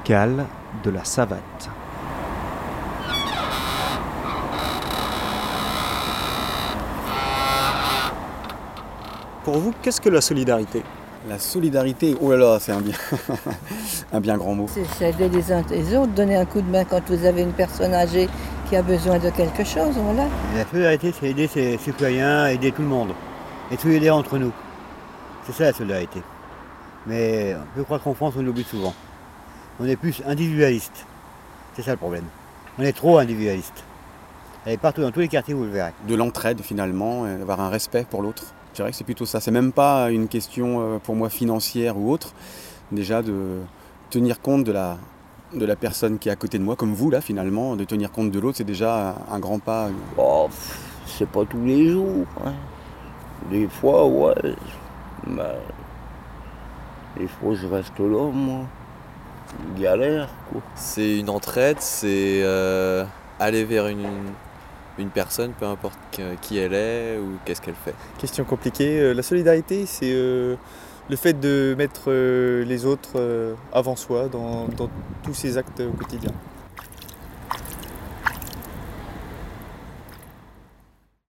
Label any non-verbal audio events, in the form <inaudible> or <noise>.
locale de la savate. Pour vous, qu'est-ce que la solidarité? La solidarité, oh là là, c'est un bien, <laughs> un bien grand mot. C'est aider les uns les autres, donner un coup de main quand vous avez une personne âgée qui a besoin de quelque chose, voilà. La solidarité, c'est aider ses citoyens, aider tout le monde. Et tout aider entre nous. C'est ça la solidarité. Mais je crois qu'en France, on l'oublie souvent. On est plus individualiste. C'est ça le problème. On est trop individualiste. Elle est partout, dans tous les quartiers, vous le verrez. De l'entraide finalement, et avoir un respect pour l'autre. Je dirais que c'est plutôt ça. C'est même pas une question euh, pour moi financière ou autre. Déjà de tenir compte de la, de la personne qui est à côté de moi, comme vous là finalement, de tenir compte de l'autre, c'est déjà un grand pas. Oh, c'est pas tous les jours. hein. Des fois, ouais. Mais des fois, je reste là, moi. Galère, quoi. C'est une entraide, c'est euh, aller vers une, une personne, peu importe qui elle est ou qu'est-ce qu'elle fait. Question compliquée. Euh, La solidarité, c'est euh, le fait de mettre euh, les autres avant soi dans, dans tous ses actes au quotidien.